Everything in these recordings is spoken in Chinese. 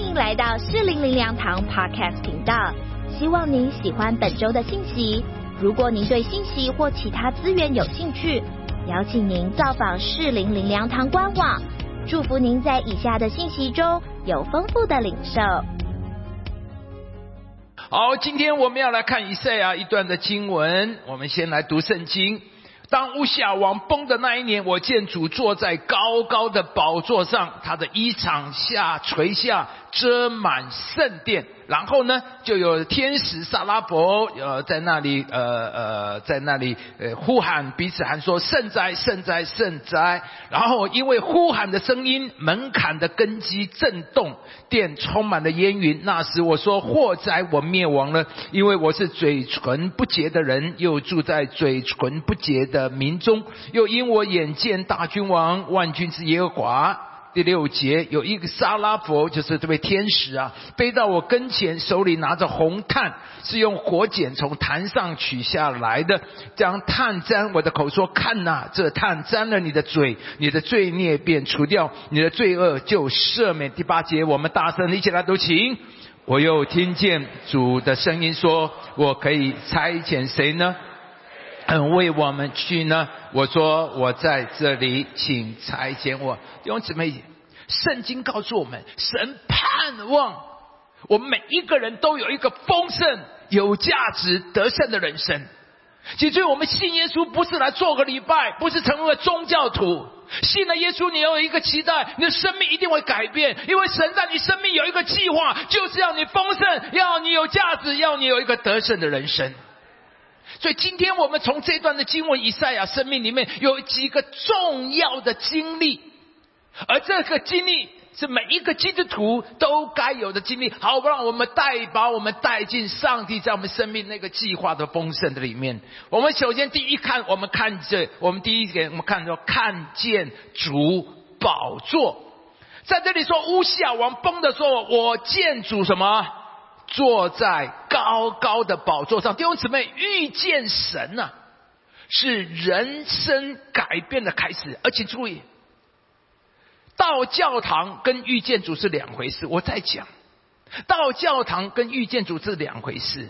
欢迎来到四零零粮堂 Podcast 频道，希望您喜欢本周的信息。如果您对信息或其他资源有兴趣，邀请您造访四零零粮堂官网。祝福您在以下的信息中有丰富的领受。好，今天我们要来看以赛亚一段的经文。我们先来读圣经。当乌夏王崩的那一年，我见主坐在高高的宝座上，他的衣裳下垂下，遮满圣殿。然后呢，就有天使萨拉伯，呃，在那里，呃呃，在那里，呃，呼喊，彼此喊说：“圣哉，圣哉，圣哉！”然后因为呼喊的声音，门槛的根基震动，殿充满了烟云。那时我说：“祸哉，我灭亡了！因为我是嘴唇不洁的人，又住在嘴唇不洁的民中，又因我眼见大君王万军之耶和华。”第六节有一个沙拉佛，就是这位天使啊，飞到我跟前，手里拿着红炭，是用火剪从坛上取下来的，将炭沾我的口，说：“看呐，这炭沾了你的嘴，你的罪孽便除掉，你的罪恶就赦免。”第八节，我们大声一起来读，请。我又听见主的声音说：“我可以差遣谁呢？嗯，为我们去呢？”我说：“我在这里，请裁剪我。”弟兄姊妹，圣经告诉我们，神盼望我们每一个人都有一个丰盛、有价值、得胜的人生。其实，我们信耶稣不是来做个礼拜，不是成为宗教徒。信了耶稣，你要有一个期待，你的生命一定会改变，因为神在你生命有一个计划，就是要你丰盛，要你有价值，要你有一个得胜的人生。所以，今天我们从这段的经文以赛亚生命里面有几个重要的经历。而这个经历是每一个基督徒都该有的经历，好让我们带把我们带进上帝在我们生命那个计划的丰盛的里面。我们首先第一看，我们看这，我们第一点，我们看说看见主宝座，在这里说乌西亚王崩的时候，我见主什么坐在高高的宝座上。弟兄姊妹，遇见神呐，是人生改变的开始，而且注意。到教堂跟遇见主是两回事。我在讲，到教堂跟遇见主是两回事。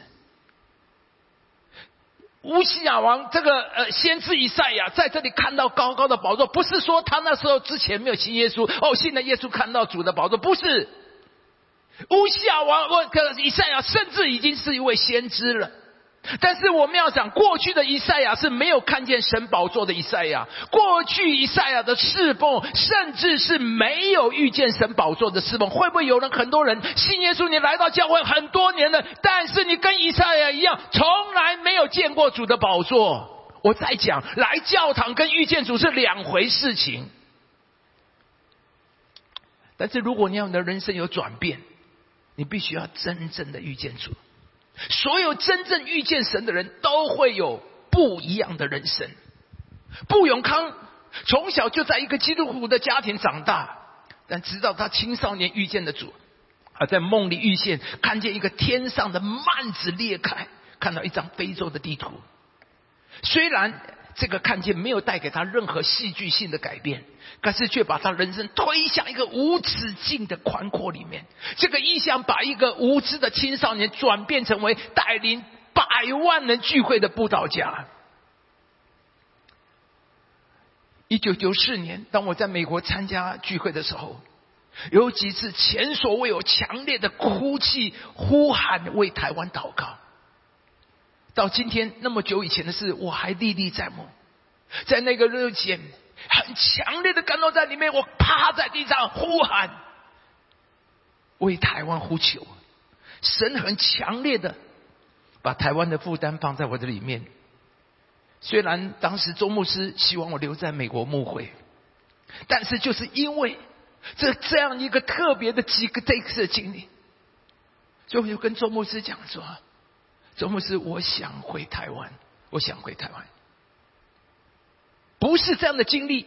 乌西亚王这个呃先知以赛亚在这里看到高高的宝座，不是说他那时候之前没有信耶稣，哦，信了耶稣看到主的宝座，不是。乌西亚王，我个以赛亚甚至已经是一位先知了。但是我们要讲，过去的以赛亚是没有看见神宝座的以赛亚。过去以赛亚的侍奉，甚至是没有遇见神宝座的侍奉。会不会有人很多人信耶稣，你来到教会很多年了，但是你跟以赛亚一样，从来没有见过主的宝座？我在讲，来教堂跟遇见主是两回事情。但是如果你要你的人生有转变，你必须要真正的遇见主。所有真正遇见神的人都会有不一样的人生。布永康从小就在一个基督徒的家庭长大，但直到他青少年遇见了主，而在梦里遇见，看见一个天上的幔子裂开，看到一张非洲的地图。虽然这个看见没有带给他任何戏剧性的改变。可是却把他人生推向一个无止境的宽阔里面。这个意象把一个无知的青少年转变成为带领百万人聚会的布道家。一九九四年，当我在美国参加聚会的时候，有几次前所未有强烈的哭泣、呼喊，为台湾祷告。到今天那么久以前的事，我还历历在目。在那个日间。很强烈的感动在里面，我趴在地上呼喊，为台湾呼求。神很强烈的把台湾的负担放在我的里面。虽然当时周牧师希望我留在美国牧会，但是就是因为这这样一个特别的几个这次的经历，所以我就跟周牧师讲说：“周牧师，我想回台湾，我想回台湾。”不是这样的经历，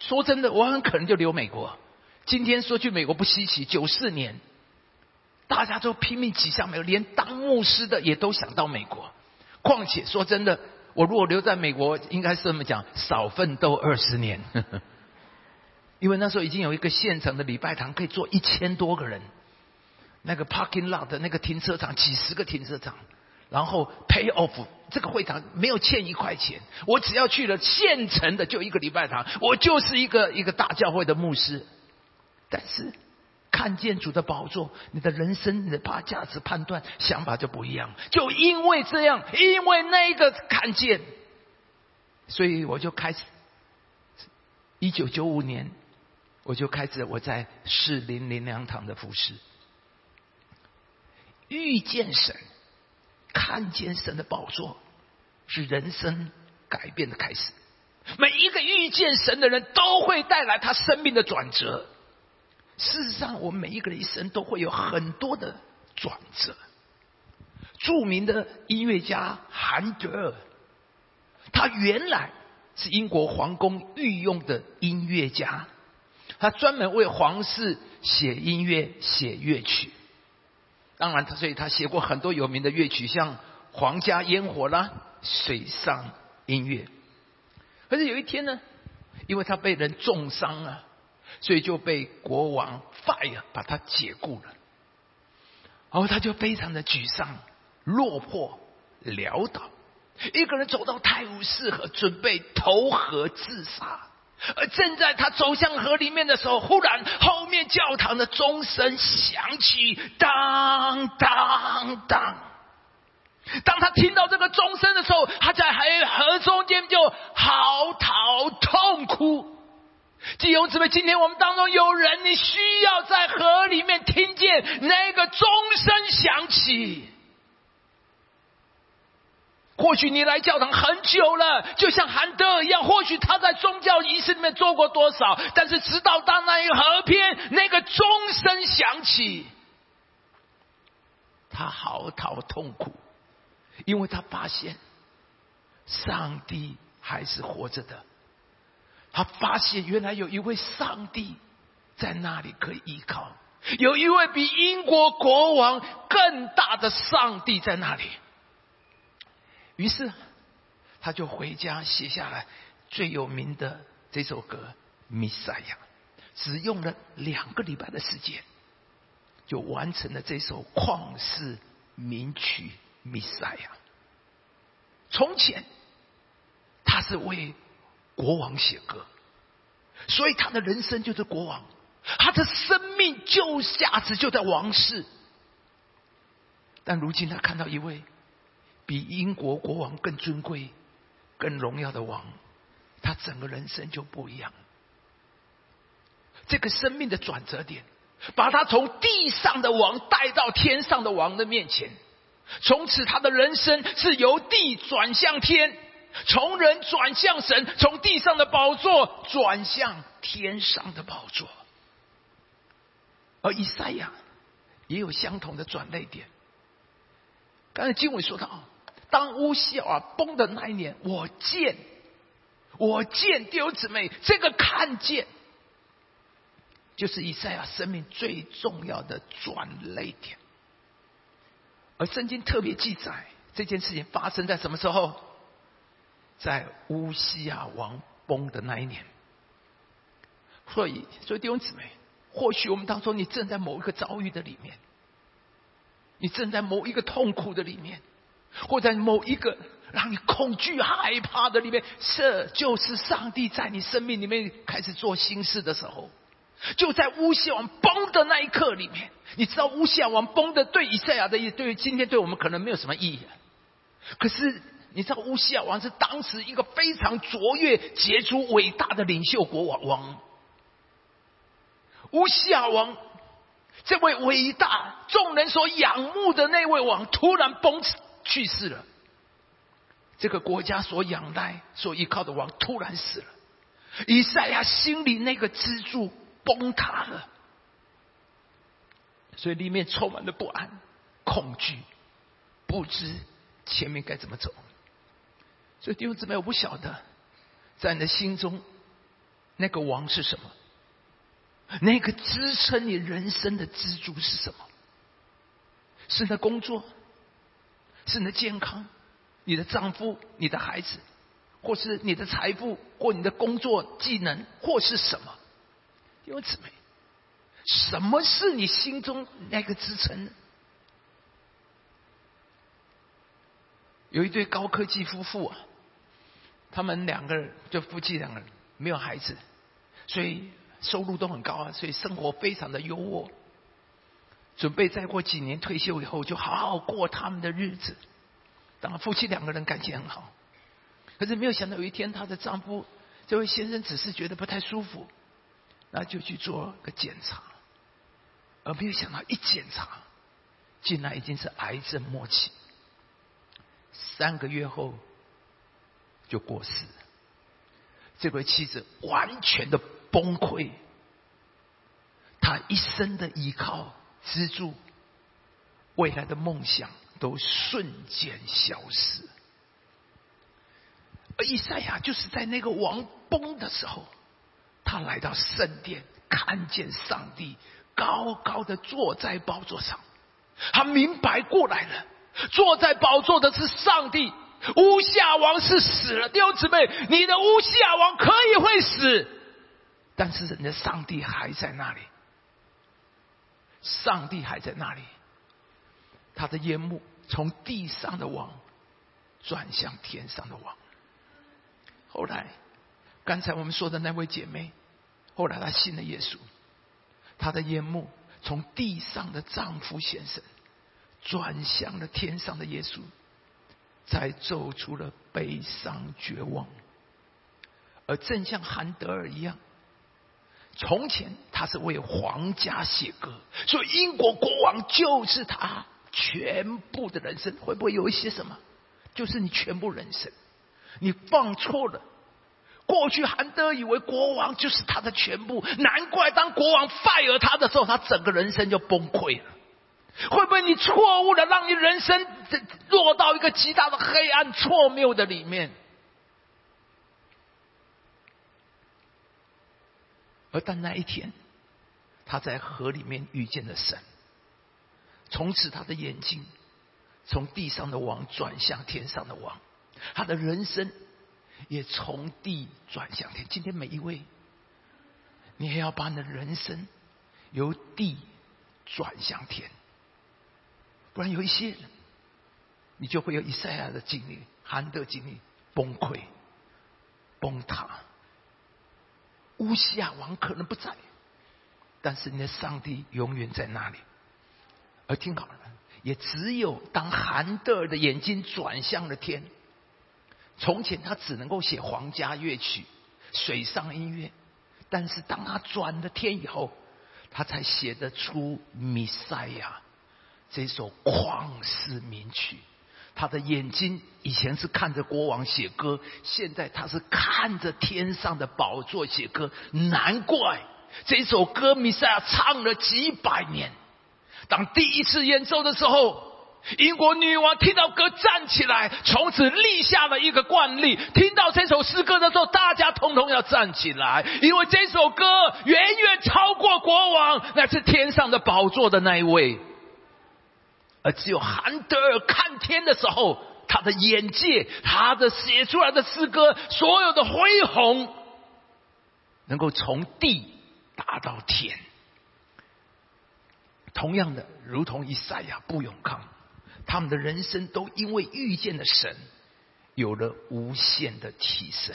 说真的，我很可能就留美国。今天说去美国不稀奇，九四年大家都拼命挤向美国，连当牧师的也都想到美国。况且说真的，我如果留在美国，应该是这么讲，少奋斗二十年。因为那时候已经有一个现成的礼拜堂，可以坐一千多个人。那个 parking lot 的那个停车场，几十个停车场，然后 pay off 这个会堂没有欠一块钱，我只要去了现成的就一个礼拜堂，我就是一个一个大教会的牧师。但是看见主的宝座，你的人生、你的把价值判断想法就不一样。就因为这样，因为那个看见，所以我就开始。一九九五年，我就开始我在士林林良堂的服侍。遇见神，看见神的宝座，是人生改变的开始。每一个遇见神的人都会带来他生命的转折。事实上，我们每一个人一生都会有很多的转折。著名的音乐家韩德尔，他原来是英国皇宫御用的音乐家，他专门为皇室写音乐、写乐曲。当然，他所以他写过很多有名的乐曲，像《皇家烟火》啦，《水上音乐》。可是有一天呢，因为他被人重伤啊，所以就被国王 fire 把他解雇了。然后他就非常的沮丧、落魄、潦倒，一个人走到泰晤士河，准备投河自杀。而正在他走向河里面的时候，忽然后教堂的钟声响起，当当当。当他听到这个钟声的时候，他在海河中间就嚎啕痛哭。弟兄姊妹，今天我们当中有人，你需要在河里面听见那个钟声响起。或许你来教堂很久了，就像韩德一样。或许他在宗教仪式里面做过多少，但是直到当那一个河边那个钟声响起，他嚎啕痛苦，因为他发现上帝还是活着的。他发现原来有一位上帝在那里可以依靠，有一位比英国国王更大的上帝在那里。于是，他就回家写下来最有名的这首歌《弥赛亚》，只用了两个礼拜的时间，就完成了这首旷世名曲《弥赛亚》。从前，他是为国王写歌，所以他的人生就是国王，他的生命就价值就在王室。但如今，他看到一位。比英国国王更尊贵、更荣耀的王，他整个人生就不一样。这个生命的转折点，把他从地上的王带到天上的王的面前。从此，他的人生是由地转向天，从人转向神，从地上的宝座转向天上的宝座。而以赛亚也有相同的转泪点。刚才经文说到。当乌西尔崩的那一年，我见，我见弟兄姊妹，这个看见，就是以赛亚生命最重要的转泪点。而圣经特别记载这件事情发生在什么时候？在乌西亚王崩的那一年。所以，所以弟兄姊妹，或许我们当中你正在某一个遭遇的里面，你正在某一个痛苦的里面。或在某一个让你恐惧害怕的里面，这就是上帝在你生命里面开始做新事的时候。就在乌西王崩的那一刻里面，你知道乌西王崩的对以赛亚的意，对于今天对我们可能没有什么意义。可是你知道乌西王是当时一个非常卓越、杰出、伟大的领袖国王王。乌西王这位伟大、众人所仰慕的那位王，突然崩。去世了，这个国家所仰赖、所依靠的王突然死了，以赛亚心里那个支柱崩塌了，所以里面充满了不安、恐惧，不知前面该怎么走。所以弟兄姊妹，我不晓得，在你的心中，那个王是什么？那个支撑你人生的支柱是什么？是那工作？是你的健康，你的丈夫，你的孩子，或是你的财富，或你的工作技能，或是什么？弟兄姊妹，什么是你心中那个支撑？有一对高科技夫妇啊，他们两个人就夫妻两个人没有孩子，所以收入都很高啊，所以生活非常的优渥。准备再过几年退休以后，就好好过他们的日子。当然，夫妻两个人感情很好，可是没有想到有一天，她的丈夫这位先生只是觉得不太舒服，那就去做个检查，而没有想到一检查，竟然已经是癌症末期。三个月后就过世，这位妻子完全的崩溃，她一生的依靠、支柱、未来的梦想都瞬间消失。而以赛亚就是在那个王崩的时候，他来到圣殿，看见上帝高高的坐在宝座上，他明白过来了。坐在宝座的是上帝，乌夏王是死了。弟兄姊妹，你的乌夏王可以会死，但是人的上帝还在那里，上帝还在那里。他的眼目从地上的王转向天上的王。后来，刚才我们说的那位姐妹，后来她信了耶稣，她的眼目从地上的丈夫先生。转向了天上的耶稣，才走出了悲伤绝望，而正像韩德尔一样，从前他是为皇家写歌，所以英国国王就是他全部的人生。会不会有一些什么？就是你全部人生，你放错了。过去韩德以为国王就是他的全部，难怪当国王废了他的时候，他整个人生就崩溃了。会不会你错误的让你人生落到一个极大的黑暗错谬的里面？而当那一天，他在河里面遇见了神，从此他的眼睛从地上的王转向天上的王，他的人生也从地转向天。今天每一位，你也要把你的人生由地转向天。不然有一些人，你就会有以赛亚的经历、韩德经历崩溃、崩塌。乌西亚王可能不在，但是你的上帝永远在那里。而听好了，也只有当韩德尔的眼睛转向了天，从前他只能够写皇家乐曲、水上音乐，但是当他转了天以后，他才写得出弥赛亚。这首旷世名曲，他的眼睛以前是看着国王写歌，现在他是看着天上的宝座写歌。难怪这首歌米赛亚唱了几百年。当第一次演奏的时候，英国女王听到歌站起来，从此立下了一个惯例：听到这首诗歌的时候，大家通通要站起来，因为这首歌远远超过国王，那是天上的宝座的那一位。而只有韩德尔看天的时候，他的眼界，他的写出来的诗歌，所有的恢宏，能够从地达到天。同样的，如同以赛亚、布永康，他们的人生都因为遇见了神，有了无限的提升。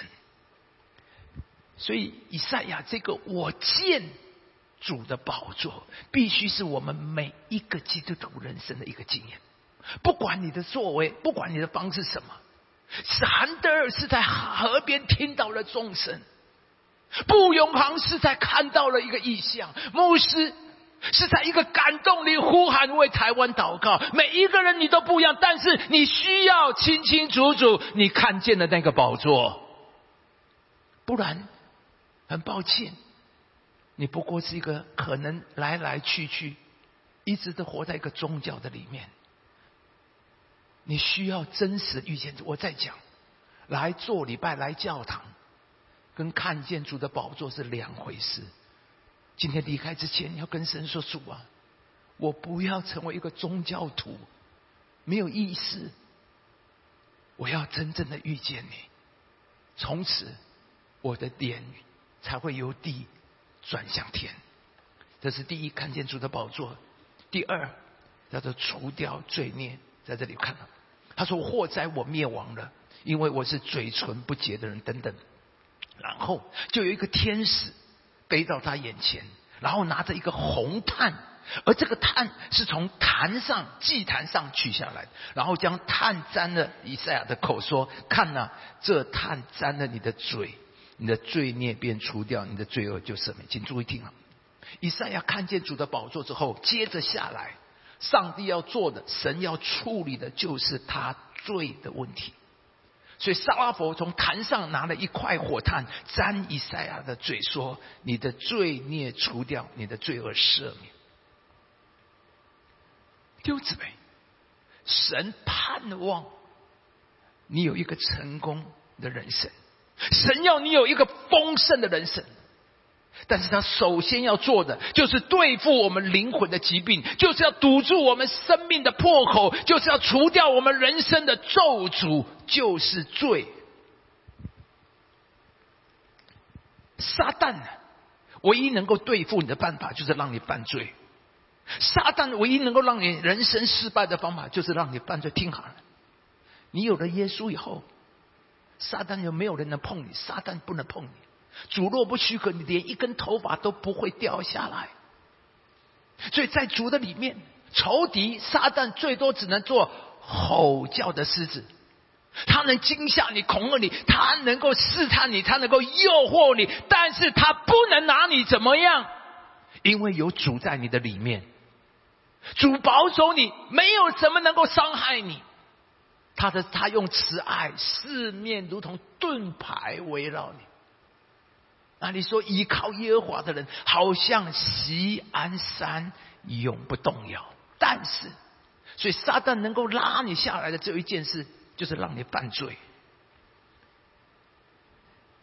所以，以赛亚这个我见。主的宝座必须是我们每一个基督徒人生的一个经验，不管你的作为，不管你的方式什么。是韩德尔是在河边听到了众生，布永航是在看到了一个异象，牧师是在一个感动里呼喊为台湾祷告。每一个人你都不一样，但是你需要清清楚楚你看见的那个宝座，不然很抱歉。你不过是一个可能来来去去，一直都活在一个宗教的里面。你需要真实遇见。我在讲，来做礼拜、来教堂，跟看见主的宝座是两回事。今天离开之前，你要跟神说：“主啊，我不要成为一个宗教徒，没有意思。我要真正的遇见你，从此我的脸才会由地。”转向天，这是第一，看见主的宝座；第二，叫做除掉罪孽。在这里看到，他说：“祸灾我灭亡了，因为我是嘴唇不洁的人。”等等。然后就有一个天使背到他眼前，然后拿着一个红炭，而这个炭是从坛上祭坛上取下来，然后将炭沾了以赛亚的口，说：“看呐，这炭沾了你的嘴，你的罪孽便除掉，你的罪恶就赦免。”请注意听啊！以赛亚看见主的宝座之后，接着下来，上帝要做的，神要处理的就是他罪的问题。所以，萨拉佛从坛上拿了一块火炭，沾以赛亚的嘴，说：“你的罪孽除掉，你的罪恶赦免。”丢子妹，神盼望你有一个成功的人生，神要你有一个丰盛的人生。但是他首先要做的，就是对付我们灵魂的疾病，就是要堵住我们生命的破口，就是要除掉我们人生的咒诅，就是罪。撒旦唯一能够对付你的办法，就是让你犯罪。撒旦唯一能够让你人生失败的方法，就是让你犯罪。听好了，你有了耶稣以后，撒旦就没有人能碰你，撒旦不能碰你。主若不许可，你连一根头发都不会掉下来。所以在主的里面，仇敌撒旦最多只能做吼叫的狮子，他能惊吓你、恐吓你，他能够试探你，他能够诱惑你，但是他不能拿你怎么样，因为有主在你的里面，主保守你，没有什么能够伤害你。他的他用慈爱四面如同盾牌围绕你。那你说依靠耶和华的人，好像锡安山永不动摇。但是，所以撒旦能够拉你下来的只有一件事，就是让你犯罪。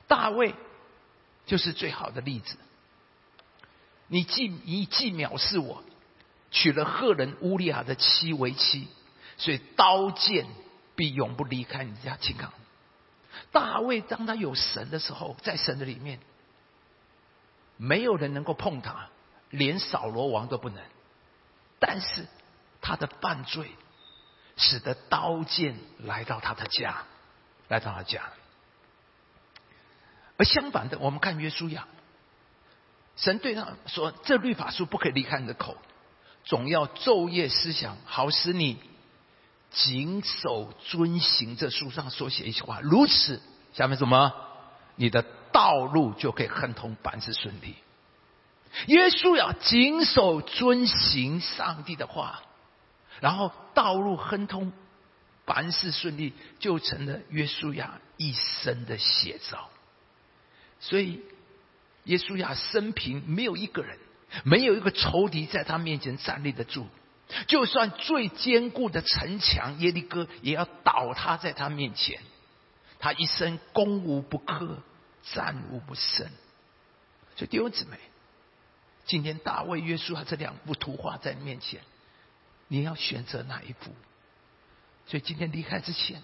大卫就是最好的例子。你既你既藐视我，娶了赫人乌利亚的妻为妻，所以刀剑必永不离开你家。情感。大卫当他有神的时候，在神的里面。没有人能够碰他，连扫罗王都不能。但是他的犯罪，使得刀剑来到他的家，来到他家。而相反的，我们看约书亚，神对他说：“这律法书不可以离开你的口，总要昼夜思想，好使你谨守遵行这书上所写一句话。如此，下面什么？你的。”道路就可以亨通，凡事顺利。耶稣要谨守遵行上帝的话，然后道路亨通，凡事顺利，就成了耶稣亚一生的写照。所以，耶稣亚生平没有一个人，没有一个仇敌在他面前站立得住。就算最坚固的城墙耶利哥，也要倒塌在他面前。他一生攻无不克。战无不胜，所以弟兄姊妹，今天大卫、约书亚这两幅图画在面前，你要选择哪一幅？所以今天离开之前，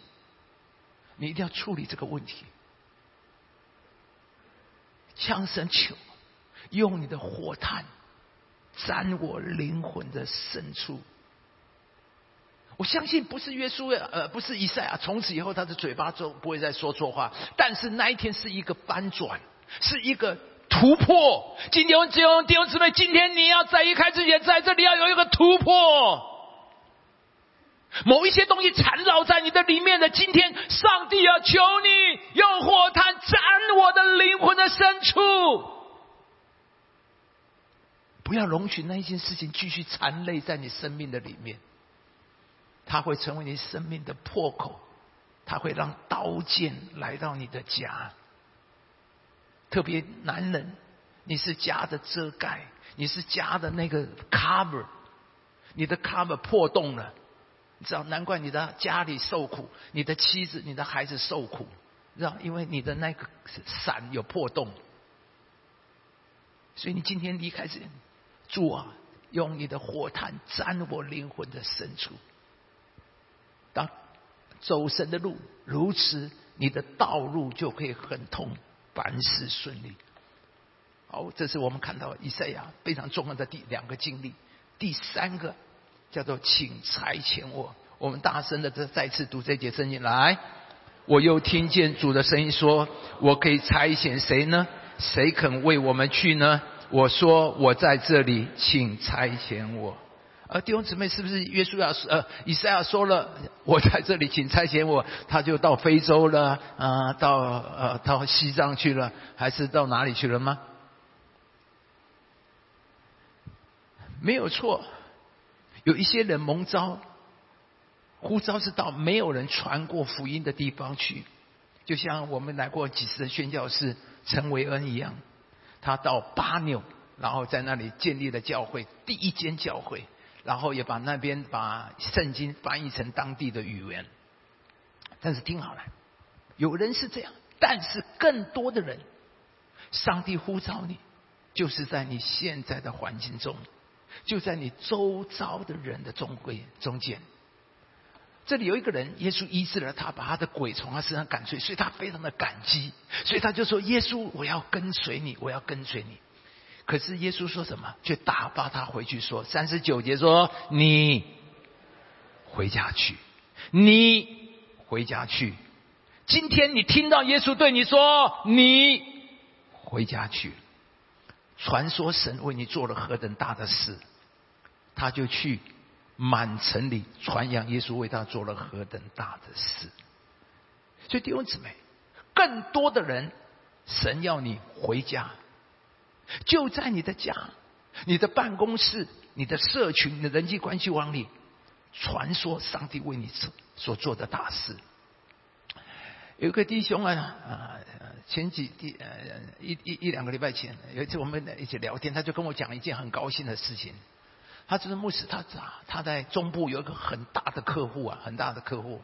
你一定要处理这个问题。枪声求，用你的火炭沾我灵魂的深处。我相信不是约书亚，呃，不是以赛亚，从此以后他的嘴巴就不会再说错话。但是那一天是一个翻转，是一个突破。今天弟兄弟兄姊妹，今天你要在一开之前，在这里要有一个突破。某一些东西缠绕在你的里面的，今天上帝要求你用火炭沾我的灵魂的深处，不要容许那一件事情继续缠累在你生命的里面。它会成为你生命的破口，它会让刀剑来到你的家。特别男人，你是家的遮盖，你是家的那个 cover，你的 cover 破洞了，你知道？难怪你的家里受苦，你的妻子、你的孩子受苦，知道？因为你的那个伞有破洞。所以你今天离开这，主啊，用你的火炭沾我灵魂的深处。当走神的路，如此你的道路就可以很通，凡事顺利。好，这是我们看到以赛亚非常重要的第两个经历。第三个叫做请差遣我。我们大声的再再次读这节圣经来。我又听见主的声音说：“我可以差遣谁呢？谁肯为我们去呢？”我说：“我在这里，请差遣我。”而弟兄姊妹，是不是约书亚呃以赛亚说了：“我在这里，请差遣我。”他就到非洲了啊，到呃到西藏去了，还是到哪里去了吗？没有错，有一些人蒙召，呼召是到没有人传过福音的地方去，就像我们来过几次的宣教士陈维恩一样，他到巴纽，然后在那里建立了教会，第一间教会，然后也把那边把圣经翻译成当地的语言。但是听好了，有人是这样，但是更多的人，上帝呼召你，就是在你现在的环境中。就在你周遭的人的中会中间，这里有一个人，耶稣医治了他，把他的鬼从他身上赶出，所以他非常的感激，所以他就说：“耶稣，我要跟随你，我要跟随你。”可是耶稣说什么？却打发他回去说：“三十九节说，你回家去，你回家去。今天你听到耶稣对你说，你回家去。”传说神为你做了何等大的事，他就去满城里传扬耶稣为他做了何等大的事。所以弟兄姊妹，更多的人，神要你回家，就在你的家、你的办公室、你的社群、你的人际关系网里，传说上帝为你所所做的大事。有一个弟兄啊啊。前几第呃一一一两个礼拜前，有一次我们一起聊天，他就跟我讲一件很高兴的事情。他就是牧师，他他在中部有一个很大的客户啊，很大的客户。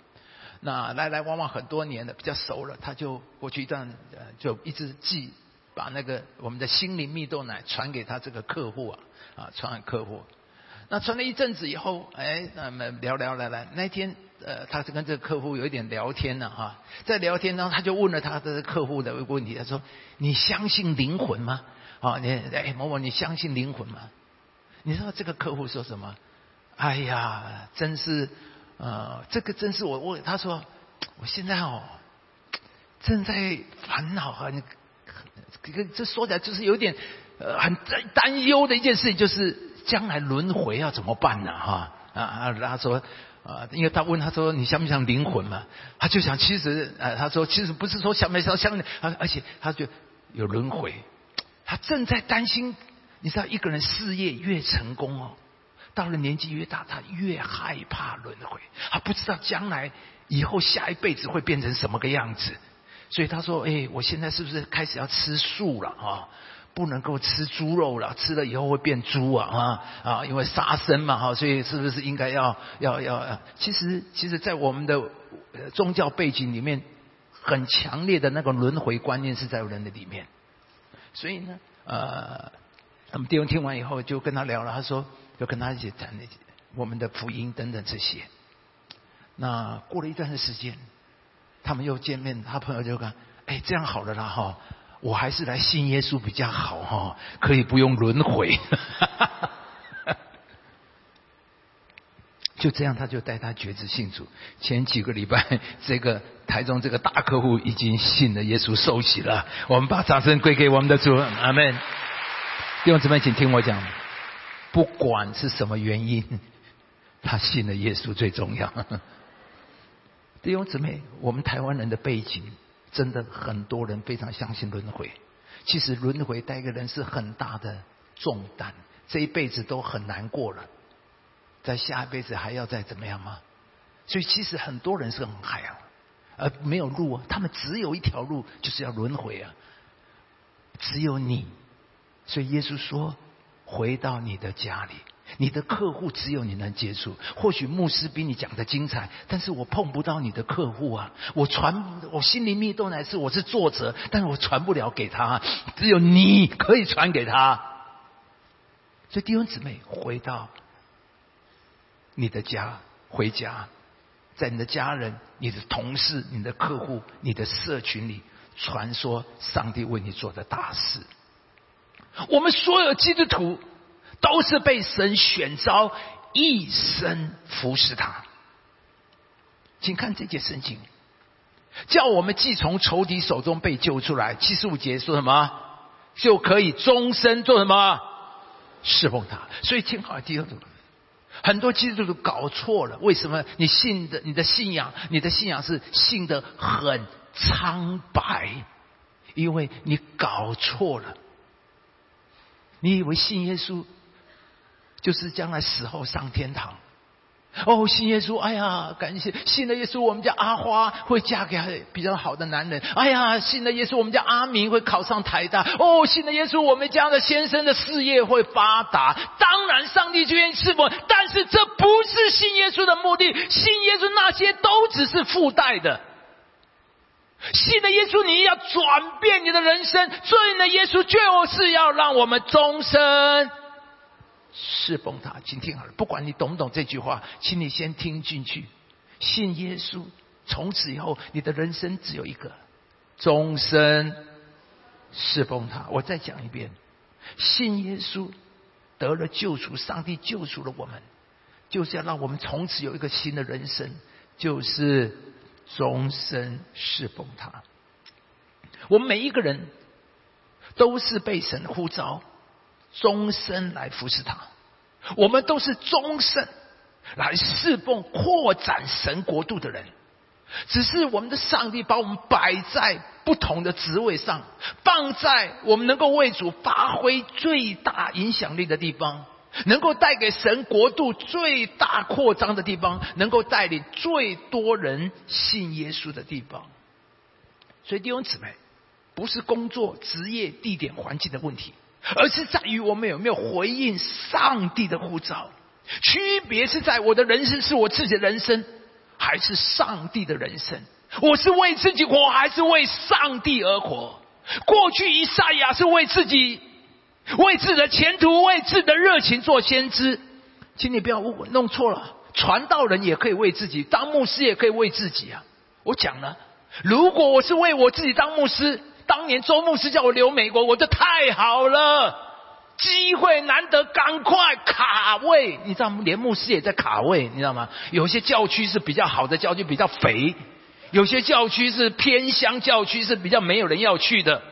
那来来往往很多年的，比较熟了，他就过去一段呃，就一直寄把那个我们的心灵蜜豆奶传给他这个客户啊啊，传给客户。那传了一阵子以后，哎，那么聊聊来来那天。呃，他是跟这个客户有一点聊天呢，哈，在聊天当中，他就问了他的客户的一个问题，他说：“你相信灵魂吗？”啊，你哎，某某，你相信灵魂吗？你知道这个客户说什么？哎呀，真是，呃，这个真是我我他说，我现在哦，正在烦恼和，你这个这说起来就是有点呃很担忧的一件事情，就是将来轮回要怎么办呢？哈啊啊，他说。啊，因为他问他说：“你相不相信灵魂嘛？”他就想，其实，呃，他说，其实不是说相不相信，而而且他就有轮回。他正在担心，你知道，一个人事业越成功哦，到了年纪越大，他越害怕轮回。他不知道将来以后下一辈子会变成什么个样子，所以他说：“哎，我现在是不是开始要吃素了啊？”不能够吃猪肉了，吃了以后会变猪啊啊啊！因为杀生嘛哈，所以是不是应该要要要？其实其实，在我们的宗教背景里面，很强烈的那个轮回观念是在人的里面。所以呢，呃，我们弟兄听完以后就跟他聊了，他说就跟他一起谈我们的福音等等这些。那过了一段的时间，他们又见面，他朋友就讲：“哎，这样好了啦哈。”我还是来信耶稣比较好哈，可以不用轮回。就这样，他就带他觉知信主。前几个礼拜，这个台中这个大客户已经信了耶稣，受洗了。我们把掌声归给我们的主，阿门。弟兄姊妹，请听我讲，不管是什么原因，他信了耶稣最重要。弟兄姊妹，我们台湾人的背景。真的很多人非常相信轮回，其实轮回带给人是很大的重担，这一辈子都很难过了，在下一辈子还要再怎么样吗？所以其实很多人是很害啊，而没有路啊，他们只有一条路，就是要轮回啊，只有你，所以耶稣说，回到你的家里。你的客户只有你能接触，或许牧师比你讲的精彩，但是我碰不到你的客户啊！我传我心灵蜜豆奶是我是作者，但是我传不了给他，只有你可以传给他。所以弟兄姊妹，回到你的家，回家，在你的家人、你的同事、你的客户、你的社群里，传说上帝为你做的大事。我们所有基督徒都是被神选召，一生服侍他。请看这节圣经，叫我们既从仇敌手中被救出来。七十五节说什么？就可以终身做什么？侍奉他。所以听好基督徒，很多基督徒搞错了。为什么？你信的你的信仰，你的信仰是信的很苍白，因为你搞错了。你以为信耶稣就是将来死后上天堂？哦，信耶稣，哎呀，感谢信了耶稣，我们家阿花会嫁给比较好的男人。哎呀，信了耶稣，我们家阿明会考上台大。哦，信了耶稣，我们家的先生的事业会发达。当然，上帝就愿意赐福，但是这不是信耶稣的目的。信耶稣那些都只是附带的。信了耶稣，你要转变你的人生。信了耶稣，就是要让我们终身。侍奉他，请听好了。不管你懂不懂这句话，请你先听进去。信耶稣，从此以后，你的人生只有一个，终身侍奉他。我再讲一遍：信耶稣，得了救赎，上帝救赎了我们，就是要让我们从此有一个新的人生，就是终身侍奉他。我们每一个人都是被神呼召。终身来服侍他，我们都是终身来侍奉、扩展神国度的人。只是我们的上帝把我们摆在不同的职位上，放在我们能够为主发挥最大影响力的地方，能够带给神国度最大扩张的地方，能够带领最多人信耶稣的地方。所以弟兄姊妹，不是工作、职业、地点、环境的问题。而是在于我们有没有回应上帝的呼召，区别是在我的人生是我自己的人生，还是上帝的人生？我是为自己活，还是为上帝而活？过去以赛亚是为自己、为自己的前途、为自己的热情做先知，请你不要误弄错了。传道人也可以为自己，当牧师也可以为自己啊！我讲了，如果我是为我自己当牧师。当年周牧师叫我留美国，我就太好了，机会难得，赶快卡位。你知道，连牧师也在卡位，你知道吗？有些教区是比较好的教区，比较肥；有些教区是偏乡教区，是比较没有人要去的。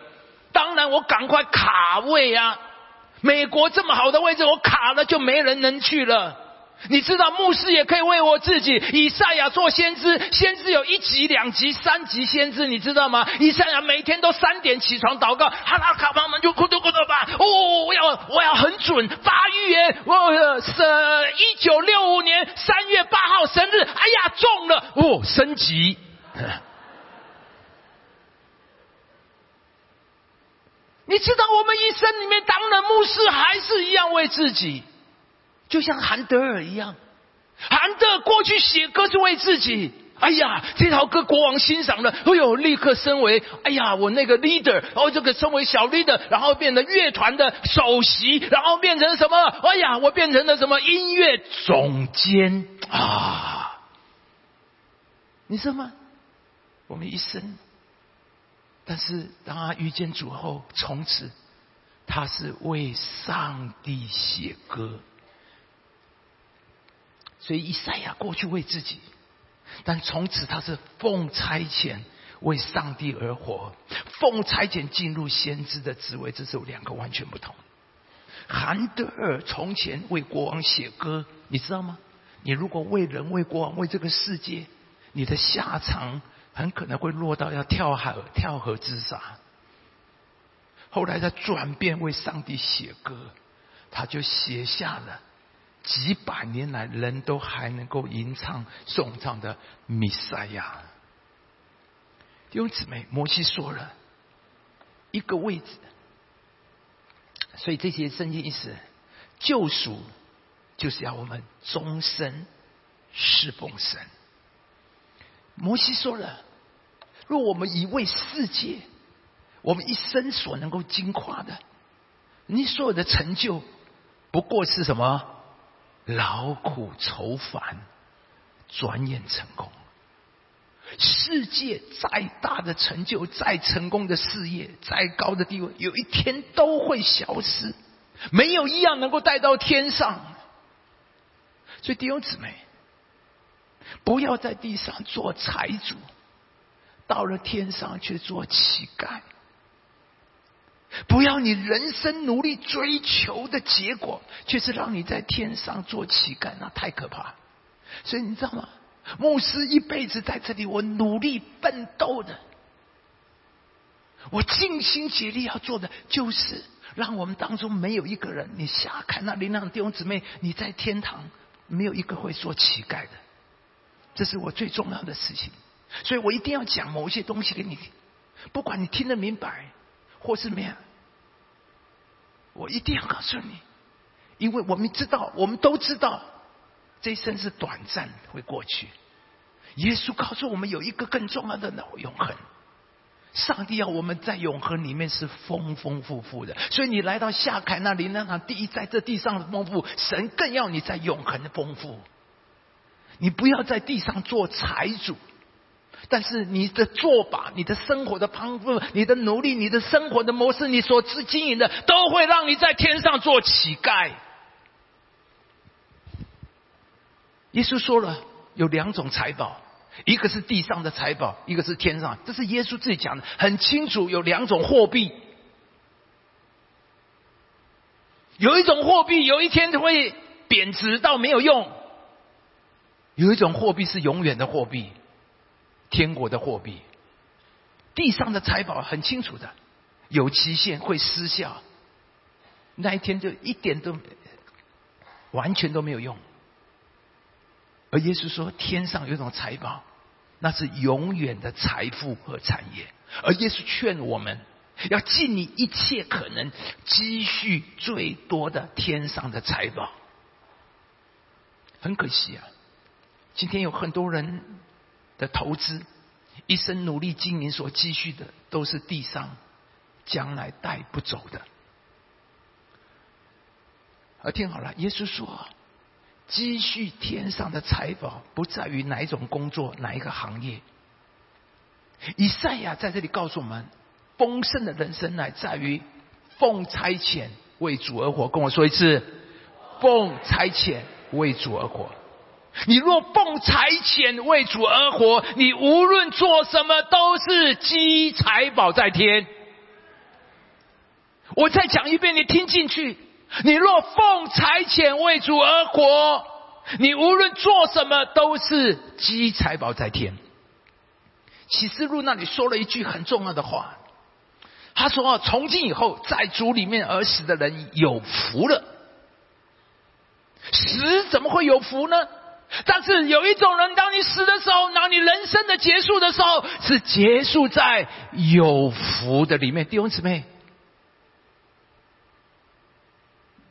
当然，我赶快卡位啊！美国这么好的位置，我卡了就没人能去了。你知道牧师也可以为我自己以赛亚做先知，先知有一级、两级、三级先知，你知道吗？以赛亚每天都三点起床祷告，哈拉卡邦们就咕嘟咕嘟吧。哦，我要我要很准发预言。我是一九六五年三月八号生日，哎呀中了哦，升级。你知道我们一生里面当了牧师，还是一样为自己。就像韩德尔一样，韩德尔过去写歌是为自己。哎呀，这条歌国王欣赏了，哎呦，立刻升为哎呀，我那个 leader，然后这个升为小 leader，然后变成乐团的首席，然后变成什么？哎呀，我变成了什么音乐总监啊？你知道吗？我们一生，但是当他遇见主后，从此他是为上帝写歌。所以以赛亚过去为自己，但从此他是奉差遣为上帝而活，奉差遣进入先知的职位，这是两个完全不同。韩德尔从前为国王写歌，你知道吗？你如果为人、为国王、为这个世界，你的下场很可能会落到要跳海、跳河自杀。后来他转变为上帝写歌，他就写下了。几百年来，人都还能够吟唱颂唱的弥赛亚。弟兄姊妹，摩西说了一个位置，所以这些圣经意思，救赎就是要我们终身侍奉神。摩西说了，若我们以为世界，我们一生所能够经夸的，你所有的成就，不过是什么？劳苦愁烦，转眼成功。世界再大的成就、再成功的事业、再高的地位，有一天都会消失，没有一样能够带到天上。所以弟兄姊妹，不要在地上做财主，到了天上去做乞丐。不要你人生努力追求的结果，却是让你在天上做乞丐，那太可怕。所以你知道吗？牧师一辈子在这里，我努力奋斗的，我尽心竭力要做的，就是让我们当中没有一个人，你下看那林亮弟兄姊妹，你在天堂没有一个会做乞丐的，这是我最重要的事情。所以我一定要讲某一些东西给你听，不管你听得明白或是没有，我一定要告诉你，因为我们知道，我们都知道。这一生是短暂，会过去。耶稣告诉我们，有一个更重要的永恒。上帝要我们在永恒里面是丰丰富富的，所以你来到夏凯那里，那场第一在这地上的丰富，神更要你在永恒的丰富。你不要在地上做财主，但是你的做法、你的生活的方式、你的努力、你的生活的模式、你所自经营的，都会让你在天上做乞丐。耶稣说了，有两种财宝，一个是地上的财宝，一个是天上。这是耶稣自己讲的，很清楚。有两种货币，有一种货币有一天会贬值到没有用；有一种货币是永远的货币，天国的货币。地上的财宝很清楚的，有期限会失效，那一天就一点都完全都没有用。而耶稣说：“天上有一种财宝，那是永远的财富和产业。”而耶稣劝我们要尽你一切可能积蓄最多的天上的财宝。很可惜啊，今天有很多人的投资，一生努力经营所积蓄的，都是地上将来带不走的。而听好了，耶稣说。积蓄天上的财宝，不在于哪一种工作、哪一个行业。以赛亚在这里告诉我们，丰盛的人生乃在于奉差遣为主而活。跟我说一次，奉差遣为主而活。你若奉财遣为主而活，你无论做什么都是积财宝在天。我再讲一遍，你听进去。你若奉财遣为主而活，你无论做什么都是积财宝在天。启示录那里说了一句很重要的话，他说：“从今以后，在主里面而死的人有福了。死怎么会有福呢？但是有一种人，当你死的时候，当你人生的结束的时候，是结束在有福的里面。弟兄姊妹。”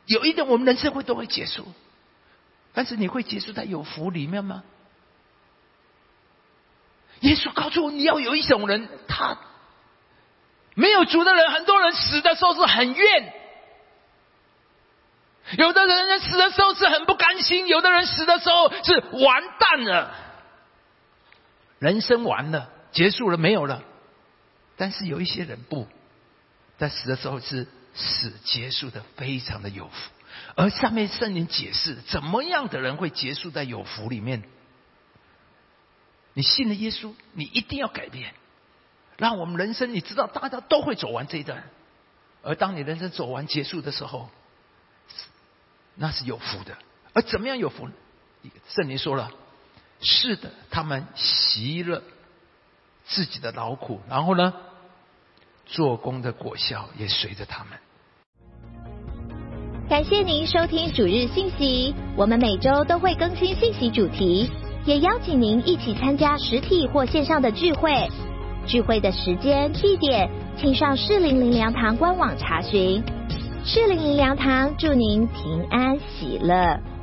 有一点，我们人生会都会结束，但是你会结束在有福里面吗？耶稣告诉我，你要有一种人，他没有主的人，很多人死的时候是很怨，有的人死的时候是很不甘心，有的人死的时候是完蛋了，人生完了，结束了，没有了。但是有一些人不在死的时候是。死结束的非常的有福，而下面圣灵解释，怎么样的人会结束在有福里面？你信了耶稣，你一定要改变，让我们人生你知道，大家都会走完这一段，而当你人生走完结束的时候，那是有福的。而怎么样有福呢？圣灵说了，是的，他们习了自己的劳苦，然后呢，做工的果效也随着他们。感谢您收听主日信息，我们每周都会更新信息主题，也邀请您一起参加实体或线上的聚会。聚会的时间、地点，请上适龄灵粮堂官网查询。适龄灵粮堂祝您平安喜乐。